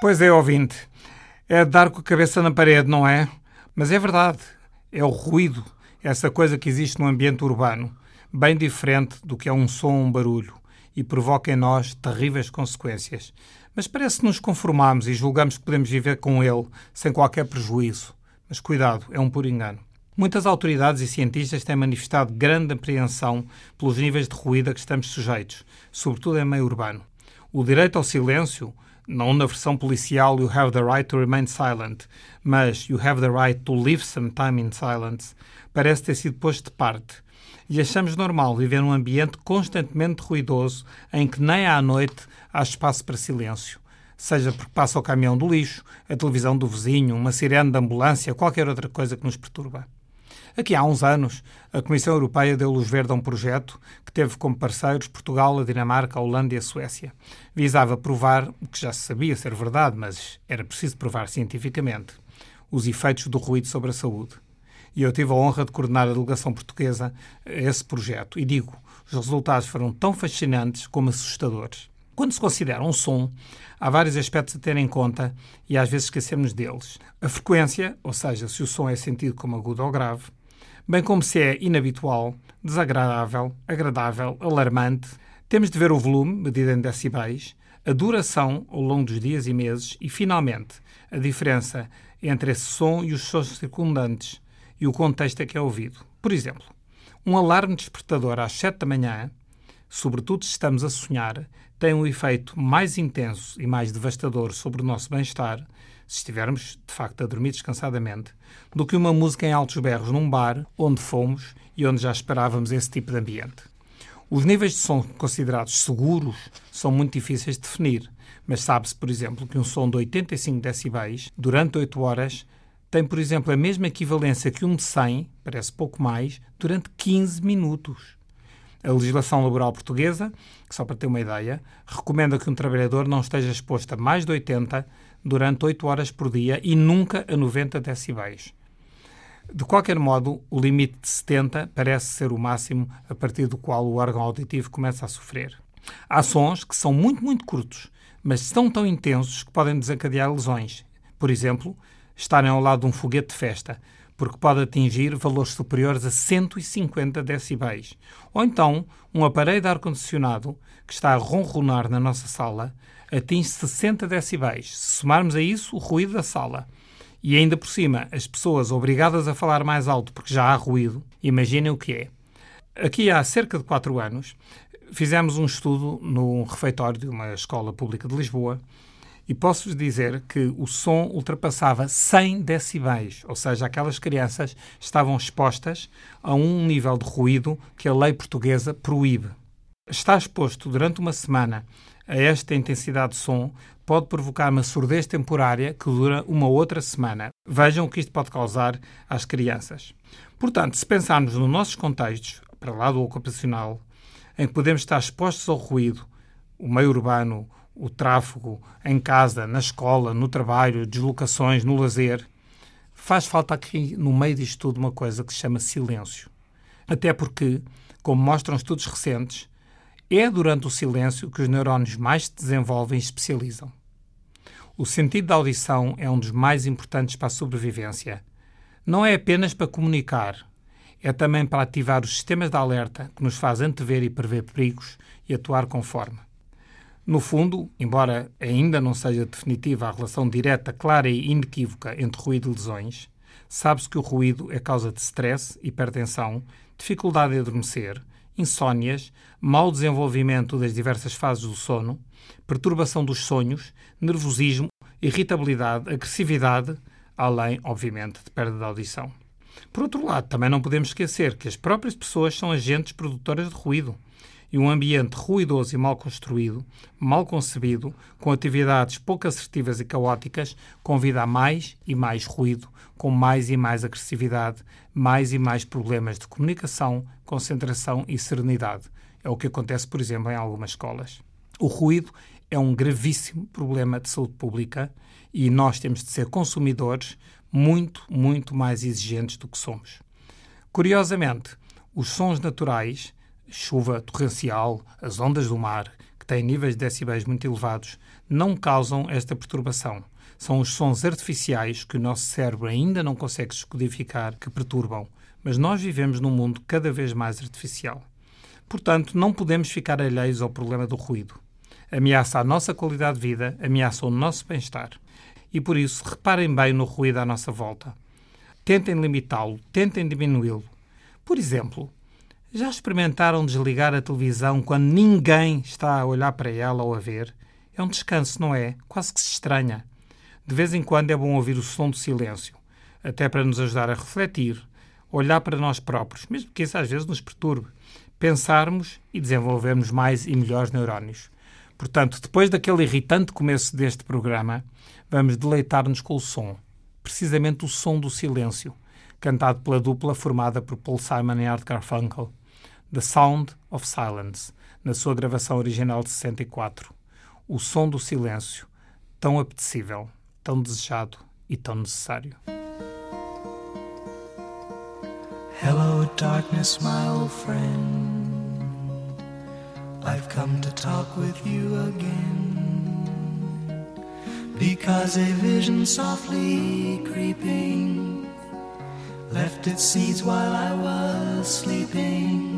Pois é, ouvinte. É dar com a cabeça na parede, não é? Mas é verdade. É o ruído, essa coisa que existe no ambiente urbano, bem diferente do que é um som ou um barulho, e provoca em nós terríveis consequências. Mas parece que nos conformamos e julgamos que podemos viver com ele sem qualquer prejuízo. Mas cuidado, é um puro engano. Muitas autoridades e cientistas têm manifestado grande apreensão pelos níveis de ruído a que estamos sujeitos, sobretudo em meio urbano. O direito ao silêncio, não na versão policial You have the right to remain silent, mas You have the right to live some time in silence, parece ter sido posto de parte. E achamos normal viver num ambiente constantemente ruidoso em que nem à noite há espaço para silêncio. Seja porque passa o caminhão do lixo, a televisão do vizinho, uma sirene de ambulância, qualquer outra coisa que nos perturba. Aqui há uns anos, a Comissão Europeia deu luz verde a um projeto que teve como parceiros Portugal, a Dinamarca, a Holanda e a Suécia. Visava provar o que já se sabia ser verdade, mas era preciso provar cientificamente os efeitos do ruído sobre a saúde. E eu tive a honra de coordenar a delegação portuguesa a esse projeto. E digo, os resultados foram tão fascinantes como assustadores. Quando se considera um som, há vários aspectos a ter em conta e às vezes esquecemos deles. A frequência, ou seja, se o som é sentido como agudo ou grave, bem como se é inabitual, desagradável, agradável, alarmante. Temos de ver o volume, medido em decibéis, a duração ao longo dos dias e meses e, finalmente, a diferença entre esse som e os sons circundantes e o contexto a que é ouvido. Por exemplo, um alarme despertador às 7 da manhã, sobretudo se estamos a sonhar, tem um efeito mais intenso e mais devastador sobre o nosso bem-estar se estivermos, de facto, a dormir descansadamente, do que uma música em altos berros num bar onde fomos e onde já esperávamos esse tipo de ambiente. Os níveis de som considerados seguros são muito difíceis de definir, mas sabe-se, por exemplo, que um som de 85 decibéis durante 8 horas tem, por exemplo, a mesma equivalência que um de 100, parece pouco mais, durante 15 minutos. A legislação laboral portuguesa, só para ter uma ideia, recomenda que um trabalhador não esteja exposto a mais de 80 durante 8 horas por dia e nunca a 90 decibéis. De qualquer modo, o limite de 70 parece ser o máximo a partir do qual o órgão auditivo começa a sofrer. Há sons que são muito, muito curtos, mas são tão intensos que podem desencadear lesões. Por exemplo, estarem ao lado de um foguete de festa, porque pode atingir valores superiores a 150 decibéis. Ou então, um aparelho de ar-condicionado que está a ronronar na nossa sala atinge 60 decibéis. Se somarmos a isso o ruído da sala e ainda por cima as pessoas obrigadas a falar mais alto porque já há ruído, imaginem o que é. Aqui há cerca de 4 anos fizemos um estudo num refeitório de uma escola pública de Lisboa e posso-vos dizer que o som ultrapassava 100 decibéis, ou seja, aquelas crianças estavam expostas a um nível de ruído que a lei portuguesa proíbe. Estar exposto durante uma semana a esta intensidade de som pode provocar uma surdez temporária que dura uma outra semana. Vejam o que isto pode causar às crianças. Portanto, se pensarmos nos nossos contextos, para lá do ocupacional, em que podemos estar expostos ao ruído, o meio urbano, o tráfego, em casa, na escola, no trabalho, deslocações, no lazer, faz falta aqui no meio disto tudo uma coisa que se chama silêncio. Até porque, como mostram estudos recentes, é durante o silêncio que os neurónios mais se desenvolvem e especializam. O sentido da audição é um dos mais importantes para a sobrevivência. Não é apenas para comunicar, é também para ativar os sistemas de alerta que nos faz antever e prever perigos e atuar conforme. No fundo, embora ainda não seja definitiva a relação direta, clara e inequívoca entre ruído e lesões, sabe-se que o ruído é causa de stress, hipertensão, dificuldade de adormecer, insónias, mau desenvolvimento das diversas fases do sono, perturbação dos sonhos, nervosismo, irritabilidade, agressividade, além, obviamente, de perda de audição. Por outro lado, também não podemos esquecer que as próprias pessoas são agentes produtoras de ruído. E um ambiente ruidoso e mal construído, mal concebido, com atividades pouco assertivas e caóticas, convida a mais e mais ruído, com mais e mais agressividade, mais e mais problemas de comunicação, concentração e serenidade. É o que acontece, por exemplo, em algumas escolas. O ruído é um gravíssimo problema de saúde pública e nós temos de ser consumidores muito, muito mais exigentes do que somos. Curiosamente, os sons naturais, chuva torrencial, as ondas do mar, que têm níveis de decibéis muito elevados, não causam esta perturbação. São os sons artificiais que o nosso cérebro ainda não consegue descodificar que perturbam, mas nós vivemos num mundo cada vez mais artificial. Portanto, não podemos ficar alheios ao problema do ruído. Ameaça a nossa qualidade de vida, ameaça o nosso bem-estar. E por isso, reparem bem no ruído à nossa volta. Tentem limitá-lo, tentem diminuí-lo. Por exemplo, já experimentaram desligar a televisão quando ninguém está a olhar para ela ou a ver? É um descanso, não é? Quase que se estranha. De vez em quando é bom ouvir o som do silêncio, até para nos ajudar a refletir, olhar para nós próprios, mesmo que isso às vezes nos perturbe, pensarmos e desenvolvermos mais e melhores neurónios. Portanto, depois daquele irritante começo deste programa, vamos deleitar-nos com o som, precisamente o som do silêncio, cantado pela dupla formada por Paul Simon e Art Garfunkel, The Sound of Silence, na sua gravação original de 64. O som do silêncio, tão apetecível, tão desejado e tão necessário. Hello, darkness, my old friend. I've come to talk with you again. Because a vision softly creeping left its seeds while I was sleeping.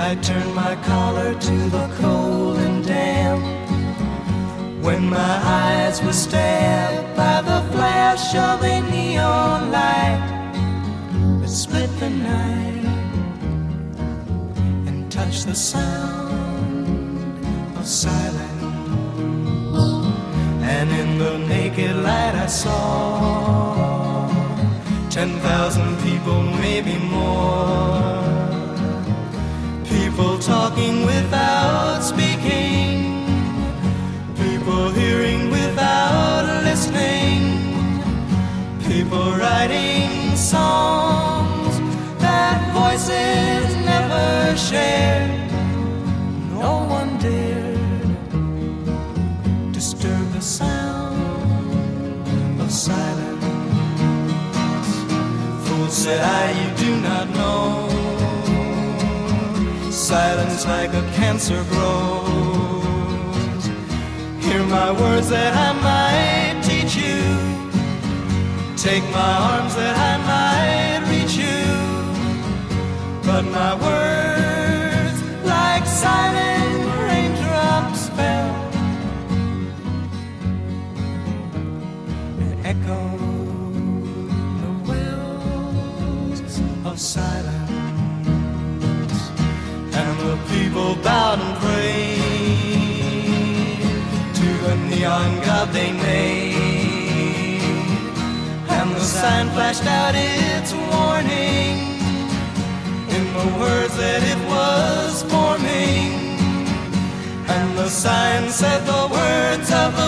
I turned my collar to the cold and damp. When my eyes were stabbed by the flash of a neon light that split the night and touched the sound of silent. And in the naked light I saw ten thousand people, maybe more. Writing songs that voices never share. No one dared disturb the sound of silence. Fool said I, you do not know. Silence like a cancer grows. Hear my words that I might teach you. Take my arms that I might reach you. But my words, like silent raindrops, fell. Echo the wells of silence, and the people bowed and prayed sign flashed out its warning in the words that it was forming. And the sign said the words of the